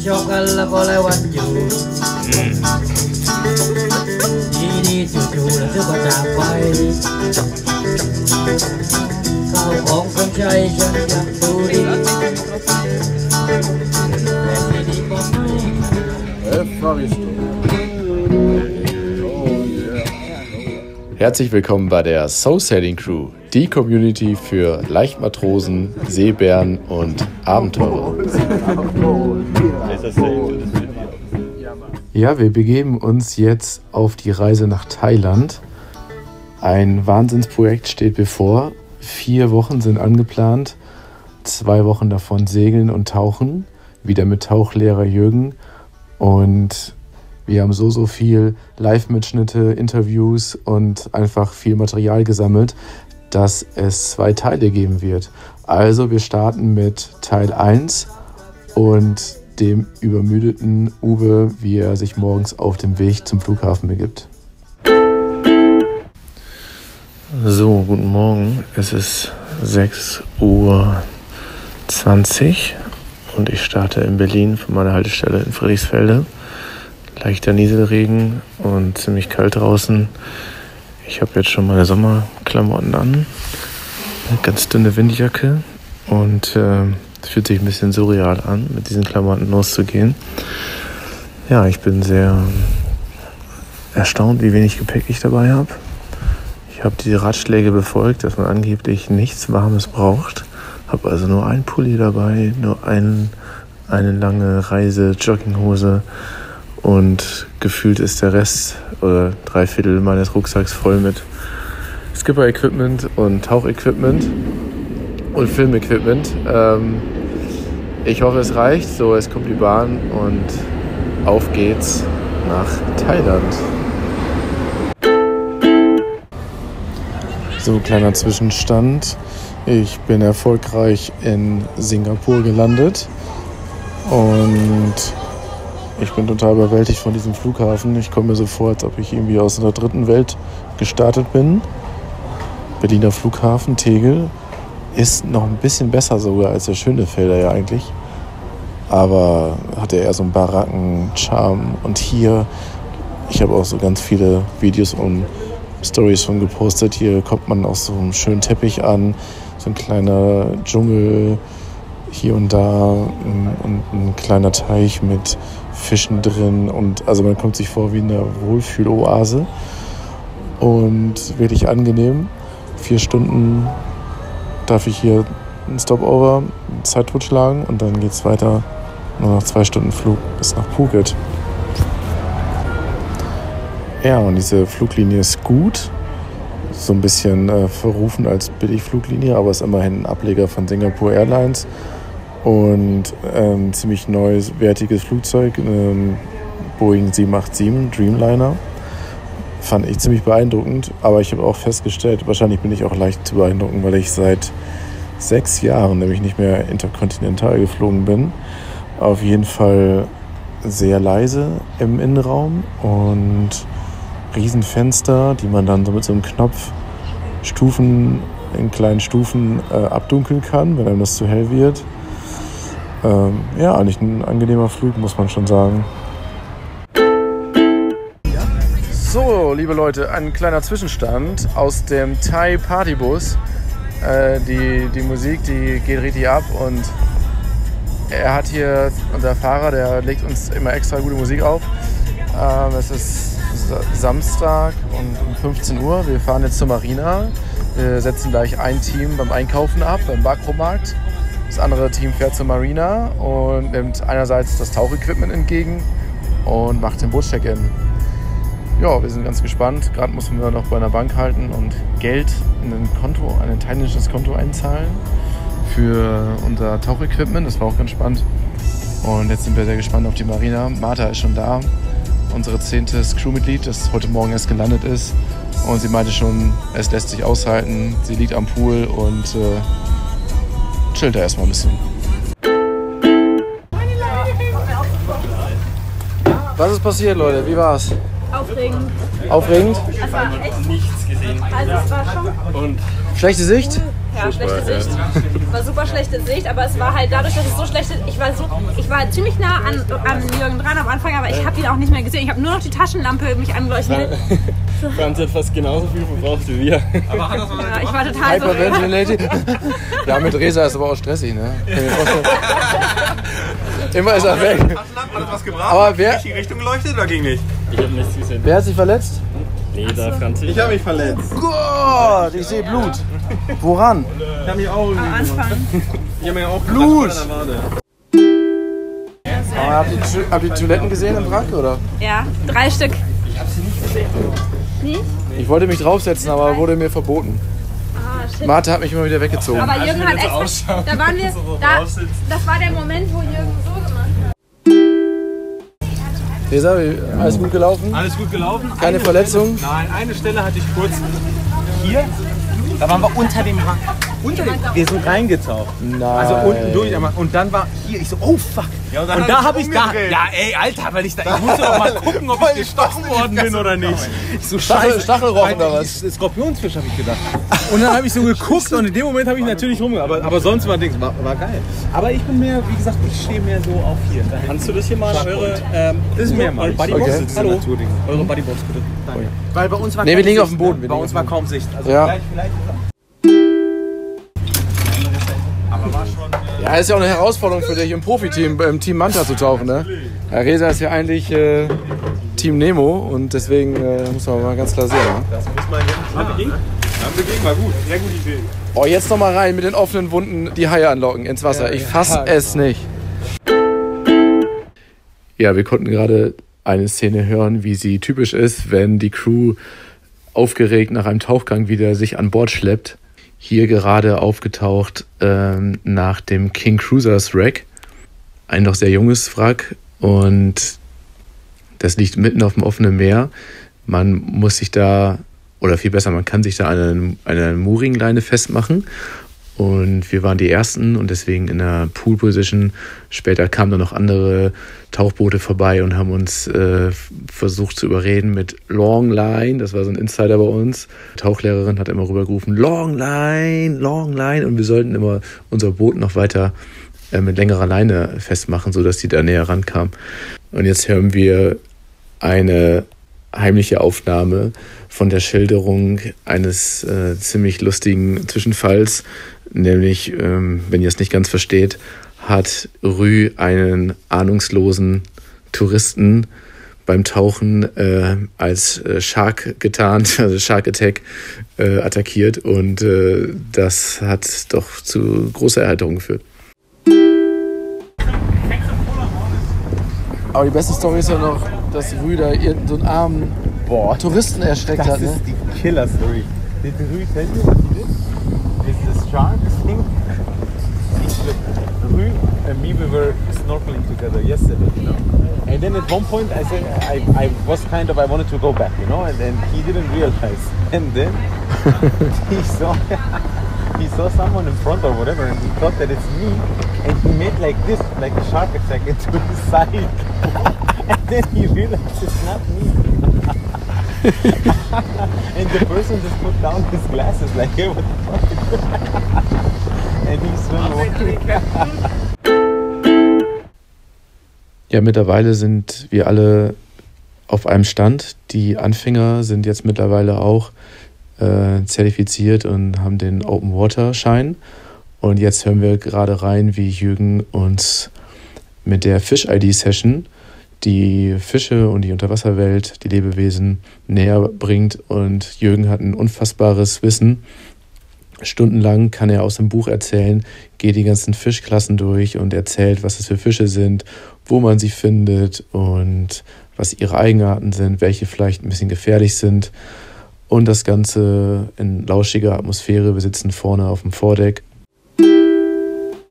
รักกันชอบกันแล้วก็เลยวันอยู่ดีดีจู่ๆแล้วเธอก็จากไปข้าวของคนใช้ฉันยังดูดีแต่ที่ดีก็ไม่ Herzlich willkommen bei der Soul Sailing Crew, die Community für Leichtmatrosen, Seebären und Abenteurer. Ja, wir begeben uns jetzt auf die Reise nach Thailand. Ein Wahnsinnsprojekt steht bevor. Vier Wochen sind angeplant, zwei Wochen davon segeln und tauchen, wieder mit Tauchlehrer Jürgen. Und wir haben so, so viel Live-Mitschnitte, Interviews und einfach viel Material gesammelt, dass es zwei Teile geben wird. Also wir starten mit Teil 1 und dem übermüdeten Uwe, wie er sich morgens auf dem Weg zum Flughafen begibt. So, guten Morgen. Es ist 6.20 Uhr und ich starte in Berlin von meiner Haltestelle in Friedrichsfelde leichter Nieselregen und ziemlich kalt draußen. Ich habe jetzt schon meine Sommerklamotten an, eine ganz dünne Windjacke und äh, es fühlt sich ein bisschen surreal an, mit diesen Klamotten loszugehen. Ja, ich bin sehr erstaunt, wie wenig Gepäck ich dabei habe. Ich habe die Ratschläge befolgt, dass man angeblich nichts Warmes braucht. Habe also nur ein Pulli dabei, nur ein, eine lange Reise, Jogginghose und gefühlt ist der Rest oder drei Viertel meines Rucksacks voll mit Skipper-Equipment und Tauchequipment und Filmequipment. Ähm, ich hoffe, es reicht. So, es kommt die Bahn und auf geht's nach Thailand. So, kleiner Zwischenstand. Ich bin erfolgreich in Singapur gelandet und ich bin total überwältigt von diesem Flughafen. Ich komme mir so vor, als ob ich irgendwie aus einer dritten Welt gestartet bin. Berliner Flughafen, Tegel, ist noch ein bisschen besser sogar als der Schönefelder ja eigentlich. Aber hatte eher so einen Baracken-Charme. Und hier, ich habe auch so ganz viele Videos und Stories schon gepostet. Hier kommt man auf so einem schönen Teppich an, so ein kleiner Dschungel hier und da und ein kleiner Teich mit Fischen drin und also man kommt sich vor wie eine Wohlfühloase und wirklich angenehm. Vier Stunden darf ich hier ein Stopover, Zeit totschlagen und dann geht es weiter. Nur noch zwei Stunden Flug bis nach Phuket. Ja, und diese Fluglinie ist gut. So ein bisschen äh, verrufen als Billigfluglinie, aber ist immerhin ein Ableger von Singapore Airlines und ein ähm, ziemlich neues, wertiges Flugzeug, ähm, Boeing 787 Dreamliner. Fand ich ziemlich beeindruckend, aber ich habe auch festgestellt, wahrscheinlich bin ich auch leicht zu beeindrucken, weil ich seit sechs Jahren nämlich nicht mehr interkontinental geflogen bin. Auf jeden Fall sehr leise im Innenraum und Riesenfenster, die man dann so mit so einem Knopf Stufen in kleinen Stufen äh, abdunkeln kann, wenn einem das zu hell wird. Ähm, ja, eigentlich ein angenehmer Flug, muss man schon sagen. So, liebe Leute, ein kleiner Zwischenstand aus dem Thai Partybus. Äh, die, die Musik, die geht richtig ab und er hat hier, unser Fahrer, der legt uns immer extra gute Musik auf. Ähm, es ist Samstag und um 15 Uhr. Wir fahren jetzt zur Marina. Wir setzen gleich ein Team beim Einkaufen ab, beim Makromarkt. Das andere Team fährt zur Marina und nimmt einerseits das Tauchequipment entgegen und macht den Bootscheck-In. Ja, wir sind ganz gespannt. Gerade mussten wir noch bei einer Bank halten und Geld in ein Konto, ein thailändisches Konto einzahlen für unser Tauchequipment. Das war auch ganz spannend. Und jetzt sind wir sehr gespannt auf die Marina. Martha ist schon da, unsere zehnte Crewmitglied, das heute Morgen erst gelandet ist. Und sie meinte schon, es lässt sich aushalten. Sie liegt am Pool und äh, chillt er erstmal ein bisschen. Was ist passiert, Leute? Wie war's? Aufregend. Aufregend? Es war echt nichts gesehen. Also es war schon. Schlechte Sicht? Ja, schlechte Sicht. War super schlechte Sicht, aber es war halt dadurch, dass es so schlechte. Ich war so, ich war ziemlich nah an, an Jürgen dran am Anfang, aber ich habe ihn auch nicht mehr gesehen. Ich habe nur noch die Taschenlampe mich angeleuchtet. Franz hat fast genauso viel verbraucht wie wir. Ja, ich war total so. Hyperventilating. Ja, mit Resa ist aber auch stressig, ne? Immer ist er weg. Hat was gebracht? Aber wer- Hat die Richtung geleuchtet oder ging nicht? Ich habe nichts gesehen. Wer hat sich verletzt? Nee, da Franz. Ich habe mich verletzt. Gott, ich sehe Blut. Woran? Ich habe mich auch irgendwie Am Anfang. Ich habe mir auch Blut. Aber habt, ihr, die- habt ihr die Toiletten gesehen im Wrack, oder? Ja, drei Stück. Ich wollte mich draufsetzen, aber wurde mir verboten. Ah, shit. Martha hat mich immer wieder weggezogen. Aber Jürgen hat extra. Da waren wir. Da, das war der Moment, wo Jürgen so gemacht hat. Resa, alles gut gelaufen? Alles gut gelaufen. Keine Verletzung? Nein, eine Stelle hatte ich kurz hier. Da waren wir unter dem Wrack. Unter dem, wir sind reingetaucht. Nein. Also unten durch. aber- Und dann war hier, ich so, oh fuck. Ja, und und da habe ich da, ja ey, Alter, weil ich da, ich musste doch mal gucken, ob ich gestochen worden bin oder nicht. Ich so, Stachel- scheiße. Stachelrochen oder was? Skorpionsfisch habe ich gedacht. Und dann habe ich so geguckt und in dem Moment habe ich natürlich rum, aber, aber sonst war Dings, war, war geil. Aber ich bin mehr, wie gesagt, ich stehe mehr so auf hier. Da hinten. Kannst du das hier mal eure, ähm, Das ist mehr mal. eure Bodybox? Okay. Hallo. Naturdinger. Eure Bodybox bitte. Weil bei uns war Nee, wir liegen Sicht, auf dem Boden, Ne? Bei uns war kaum Sicht. Also Ja. vielleicht, vielleicht. Ja, ist ja auch eine Herausforderung für dich im Profiteam, im Team Manta zu tauchen, ne? Herr Resa ist ja eigentlich äh, Team Nemo und deswegen äh, muss man mal ganz klar sehen. Ne? Das muss man jetzt. Beging? Ja, beging war gut. Sehr gute Idee. Oh, jetzt noch mal rein mit den offenen Wunden die Haie anlocken ins Wasser. Ich fass es nicht. Ja, wir konnten gerade eine Szene hören, wie sie typisch ist, wenn die Crew aufgeregt nach einem Tauchgang wieder sich an Bord schleppt. Hier gerade aufgetaucht ähm, nach dem King Cruisers Wreck. Ein noch sehr junges Wrack und das liegt mitten auf dem offenen Meer. Man muss sich da, oder viel besser, man kann sich da an einer, einer Mooringleine festmachen. Und wir waren die Ersten und deswegen in der Pool Position. Später kamen dann noch andere Tauchboote vorbei und haben uns äh, versucht zu überreden mit Long Line. Das war so ein Insider bei uns. Die Tauchlehrerin hat immer rübergerufen, Long Line, Long Line. Und wir sollten immer unser Boot noch weiter äh, mit längerer Leine festmachen, sodass die da näher rankam. Und jetzt hören wir eine heimliche Aufnahme von der Schilderung eines äh, ziemlich lustigen Zwischenfalls, nämlich, ähm, wenn ihr es nicht ganz versteht, hat Rü einen ahnungslosen Touristen beim Tauchen äh, als äh, Shark getarnt, also Shark Attack äh, attackiert und äh, das hat doch zu großer Erheiterung geführt. Aber die beste Story ist ja noch, dass Rü da irgendeinen so einen armen Boah, Touristen erschreckt das hat. Ne? ist die Killer-Story. Did Rui tell you what he did? Is this shark thing? Rui and me, we were snorkeling together yesterday, you know. And then at one point, I said, I, I was kind of, I wanted to go back, you know, and then he didn't realize. And then he saw, he saw someone in front or whatever, and he thought that it's me, and he made like this, like a shark attack into his side. And then he realized it's not me. and the person just put down his glasses like, hey, what the fuck? and he swam away. Ja, mittlerweile sind wir alle auf einem Stand. Die Anfänger sind jetzt mittlerweile auch äh, zertifiziert und haben den Open Water Schein. Und jetzt hören wir gerade rein, wie Jürgen uns mit der Fish ID Session die Fische und die Unterwasserwelt, die Lebewesen näher bringt. Und Jürgen hat ein unfassbares Wissen. Stundenlang kann er aus dem Buch erzählen, geht die ganzen Fischklassen durch und erzählt, was es für Fische sind, wo man sie findet und was ihre Eigenarten sind, welche vielleicht ein bisschen gefährlich sind. Und das Ganze in lauschiger Atmosphäre. Wir sitzen vorne auf dem Vordeck.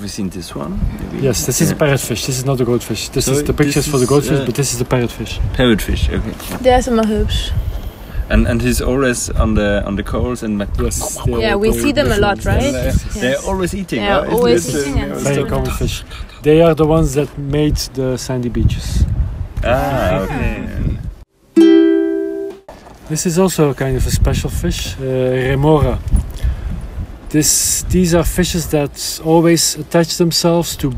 Have you seen this one? Maybe? Yes, this is a parrotfish. This is not a goldfish. This So is the pictures this for the goldfish, uh, but this is the parrotfish. Parrotfish, okay. Der ist immer hübsch. And and he's always on the on the coals and like Yes. Yeah, we see them a lot, different. right? they're always eating. Yeah, right? always It's, uh, eating and Very common fish. They are the ones that made the sandy beaches. Ah, okay. This is also a kind of a special fish, uh, remora. This these are fishes that always attach themselves to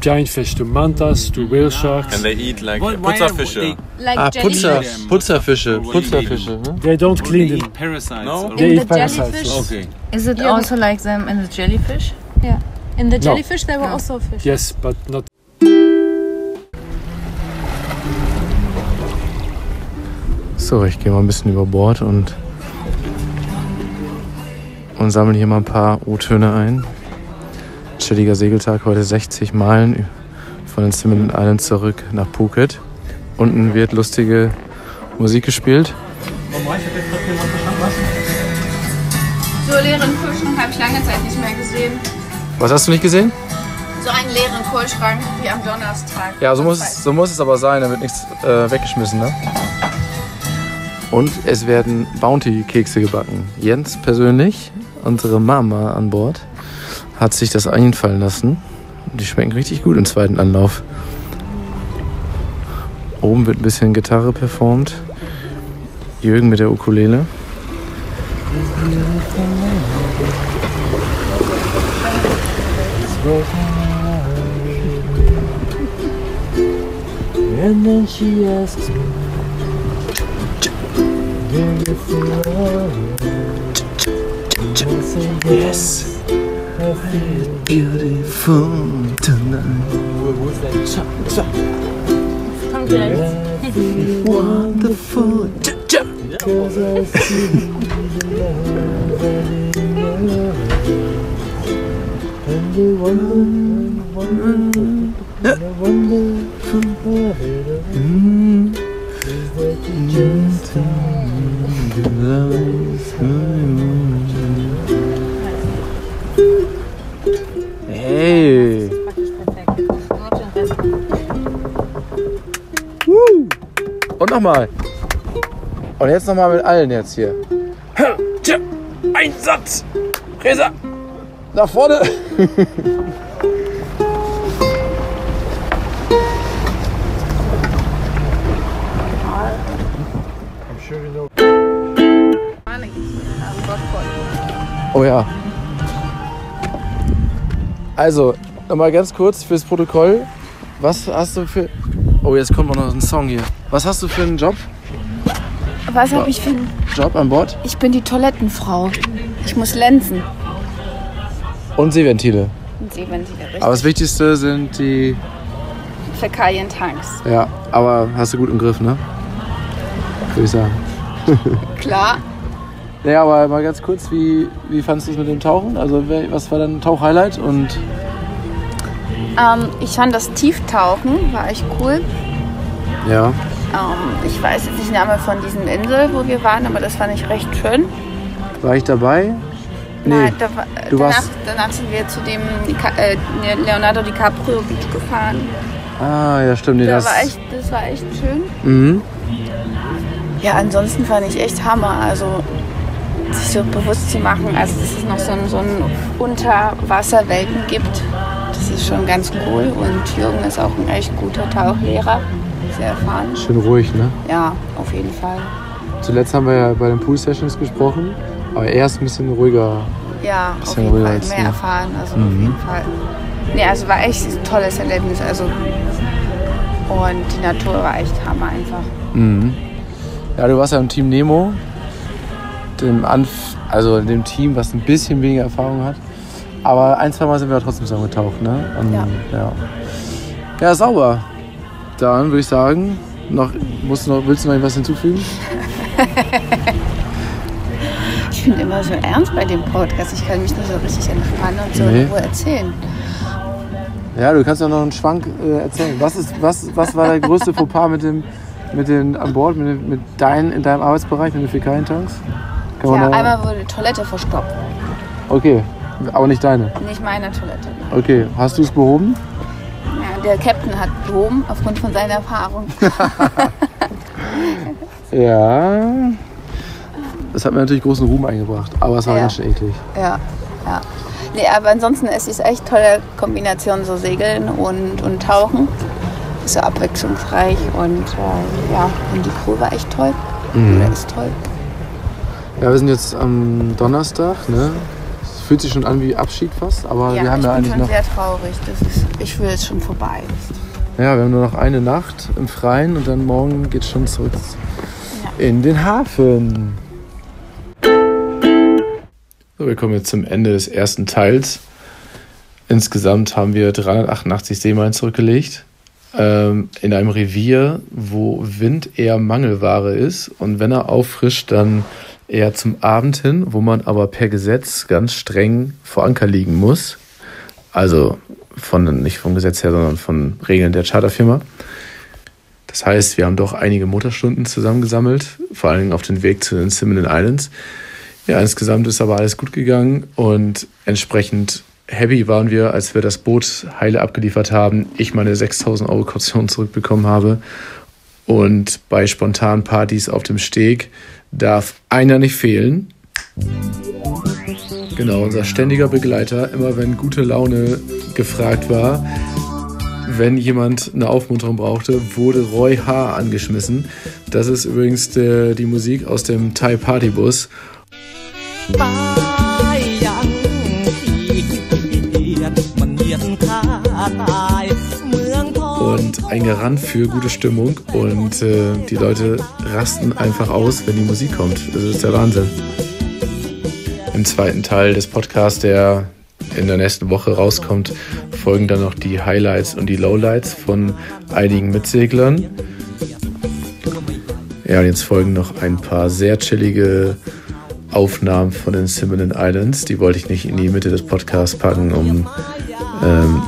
giant fish, to mantas, to whale sharks. And they eat like are Putzerfische. Like Ah. Putzer, them. Putzerfische, What Putzerfische. Ne? They don't they clean them. eat parasites. No? or- They In eat the parasites. jellyfish? Okay. Is it Yeah, also like them in the jellyfish? In the No. jellyfish there were No. also fish. Yes, but not So, ich gehe mal ein bisschen über Bord und, und sammle hier mal ein paar O-Töne ein. Chilliger Segeltag, heute 60 Meilen von den Simon Island zurück nach Phuket. Unten wird lustige Musik gespielt. So leeren Kühlschrank habe ich lange Zeit nicht mehr gesehen. Was hast du nicht gesehen? So einen leeren Kühlschrank wie am Donnerstag. Ja, so muss, es- so muss es aber sein, da wird nichts äh, weggeschmissen. Ne? Und es werden Bounty-Kekse gebacken. Jens persönlich, unsere Mama an Bord, hat sich das einfallen lassen. Die schmecken richtig gut im zweiten Anlauf. Oben wird ein bisschen Gitarre performt. Jürgen mit der Ukulele. And then she asks me, Yes. Beautiful tonight. Wonderful. Cause I see wonder, wonder, wonder, wonderful nochmal. Und jetzt nochmal mit allen jetzt hier. Tja, Einsatz! Resa! Nach vorne! Oh ja. Also, nochmal ganz kurz fürs Protokoll. Was hast du für. Oh, jetzt kommt noch ein Song hier. Was hast du für einen Job? Was habe ich für einen Job an Bord? Ich bin die Toilettenfrau. Ich muss lenzen. Und Seeventile. Und da richtig Aber das Wichtigste sind die. Fäkalientanks. Ja, aber hast du gut im Griff, ne? Würde ich sagen. Klar. Naja, aber mal ganz kurz, wie, wie fandest du es mit dem Tauchen? Also, was war dein Tauchhighlight? Und Ähm, ich fand das Tieftauchen, war echt cool. ja, Ähm, ich weiß jetzt nicht den Namen von diesem Insel, wo wir waren, aber das fand ich recht schön. war ich dabei? Nee. Nein, da, du danach, warst- danach sind wir zu dem äh, Leonardo DiCaprio Beach gefahren. Ah, ja, stimmt. Nee, Da das, war echt, das war echt schön. mhm. Ja, ansonsten fand ich echt Hammer. Also sich so bewusst zu machen, also dass es noch so ein, so ein Unterwasserwelten gibt, das ist schon ganz cool. Und Jürgen ist auch ein echt guter Tauchlehrer, sehr erfahren. Schön ruhig, ne? Ja, auf jeden Fall. Zuletzt haben wir ja bei den Pool-Sessions gesprochen, aber er ist ein bisschen ruhiger. Ja, auf Bisschen jeden ruhiger Fall mehr du. erfahren, also Mhm. auf jeden Fall. Nee, also war echt ein tolles Erlebnis. Also und die Natur war echt Hammer einfach. Mhm. Ja, du warst ja im Team Nemo, dem Anf also dem Team, was ein bisschen weniger Erfahrung hat. Aber ein, zwei Mal sind wir trotzdem zusammen getaucht, ne? Und, Ja. ja. Ja, sauber. Dann würde ich sagen, noch, musst noch, willst du noch etwas hinzufügen? Ich bin immer so ernst bei dem Podcast. Ich kann mich nicht so richtig entspannen und so Nee. in Ruhe erzählen. Ja, du kannst ja noch einen Schwank äh, erzählen. Was, ist, was, was war der größte Fauxpas mit dem, mit den an Bord, mit, den- mit dein, in deinem Arbeitsbereich, mit den Fäkalientanks? Kann Ja, einmal wurde die Toilette verstopft. Okay, aber nicht deine. Nicht meine Toilette. Okay, hast du es behoben? Der Captain hat behoben aufgrund von seiner Erfahrung. Ja. Das hat mir natürlich großen Ruhm eingebracht, aber es war Ja. ganz schön eklig. Ja, ja. Nee, aber ansonsten es ist echt tolle Kombination so Segeln und, und Tauchen. Ist so abwechslungsreich und äh, ja, und die Crew war echt toll. Mhm. Oder ist toll. Ja, wir sind jetzt am Donnerstag, ne? Fühlt sich schon an wie Abschied fast, aber ja, wir haben ich ja bin eigentlich schon noch. sehr traurig. Das ist, ich will es schon vorbei. Ja, wir haben nur noch eine Nacht im Freien und dann morgen geht's schon zurück in den Hafen. So, wir kommen jetzt zum Ende des ersten Teils. Insgesamt haben wir 388 Seemeilen zurückgelegt. Ähm, in einem Revier, wo Wind eher Mangelware ist und wenn er auffrischt, dann eher zum Abend hin, wo man aber per Gesetz ganz streng vor Anker liegen muss. Also von, nicht vom Gesetz her, sondern von Regeln der Charterfirma. Das heißt, wir haben doch einige Motorstunden zusammengesammelt, vor allem auf den Weg zu den Simon Islands. Ja, insgesamt ist aber alles gut gegangen und entsprechend happy waren wir, als wir das Boot heile abgeliefert haben, ich meine 6000 Euro Kaution zurückbekommen habe und bei spontanen Partys auf dem Steg darf einer nicht fehlen. Genau, unser ständiger Begleiter, immer wenn gute Laune gefragt war, wenn jemand eine Aufmunterung brauchte, wurde Roy H. angeschmissen. Das ist übrigens der, die Musik aus dem Thai Partybus. Ein Garant für gute Stimmung und äh, die Leute rasten einfach aus, wenn die Musik kommt. Das ist der Wahnsinn. Im zweiten Teil des Podcasts, der in der nächsten Woche rauskommt, folgen dann noch die Highlights und die Lowlights von einigen Mitseglern. Ja, und jetzt folgen noch ein paar sehr chillige Aufnahmen von den Simon Islands. Die wollte ich nicht in die Mitte des Podcasts packen, um ähm,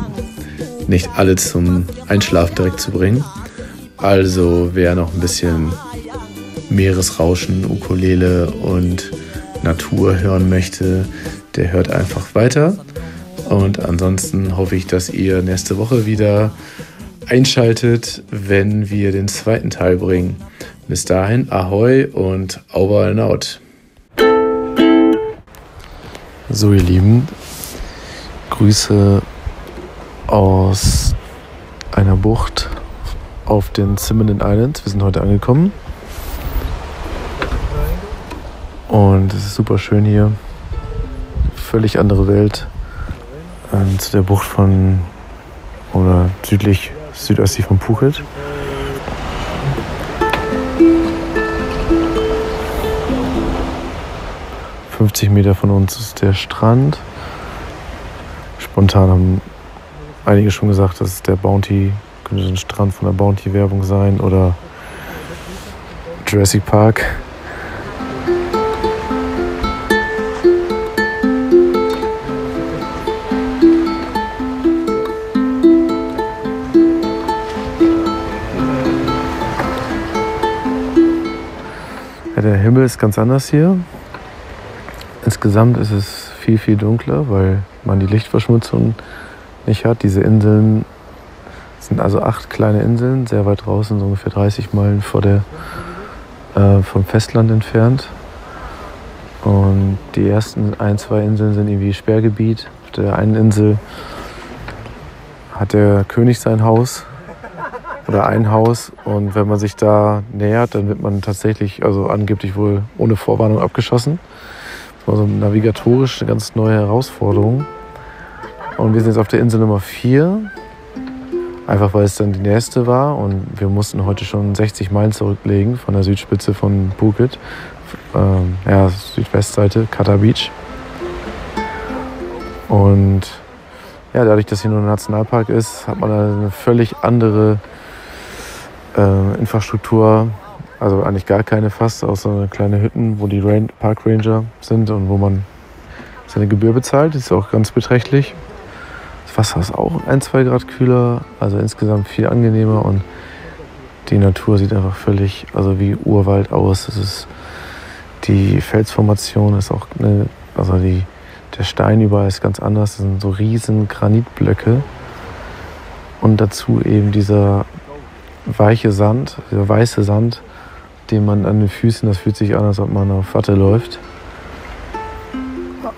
nicht alle zum Einschlafen direkt zu bringen. Also wer noch ein bisschen Meeresrauschen, Ukulele und Natur hören möchte, der hört einfach weiter. Und ansonsten hoffe ich, dass ihr nächste Woche wieder einschaltet, wenn wir den zweiten Teil bringen. Bis dahin, ahoi und over and out. So, ihr Lieben, Grüße aus einer Bucht auf den Simon Islands. Wir sind heute angekommen. Und es ist super schön hier. Völlig andere Welt. Ähm, zu der Bucht von oder südlich, südöstlich von Phuket. ...50 Meter von uns ist der Strand. Spontan haben einige schon gesagt, das ist der Bounty, könnte ein Strand von der Bounty-Werbung sein oder Jurassic Park. Ja, der Himmel ist ganz anders hier. Insgesamt ist es viel, viel dunkler, weil man die Lichtverschmutzung nicht hat. Diese Inseln sind also acht kleine Inseln, sehr weit draußen, so ungefähr 30 Meilen vor der, äh, vom Festland entfernt. Und die ersten ein, zwei Inseln sind irgendwie Sperrgebiet. Auf der einen Insel hat der König sein Haus oder ein Haus. Und wenn man sich da nähert, dann wird man tatsächlich, also angeblich wohl ohne Vorwarnung abgeschossen. Das navigatorisch eine ganz neue Herausforderung. Und wir sind jetzt auf der Insel Nummer 4. Einfach weil es dann die nächste war. Und wir mussten heute schon 60 Meilen zurücklegen von der Südspitze von Phuket. Ähm, ja, Südwestseite, Kata Beach. Und ja, dadurch, dass hier nur ein Nationalpark ist, hat man eine völlig andere äh, Infrastruktur. Also eigentlich gar keine fast, außer kleine Hütten, wo die Rain Park Ranger sind und wo man seine Gebühr bezahlt. Das ist auch ganz beträchtlich. Wasser ist auch ein, zwei Grad kühler, also insgesamt viel angenehmer und die Natur sieht einfach völlig, also wie Urwald aus. Es ist, die Felsformation ist auch eine, also die, der Stein überall ist ganz anders. Das sind so riesen Granitblöcke und dazu eben dieser weiche Sand, dieser weiße Sand, den man an den Füßen, das fühlt sich an, als ob man auf Watte läuft.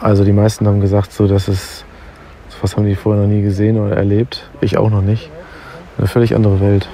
Also die meisten haben gesagt, so dass es, was haben die vorher noch nie gesehen oder erlebt. Ich auch noch nicht. Eine völlig andere Welt.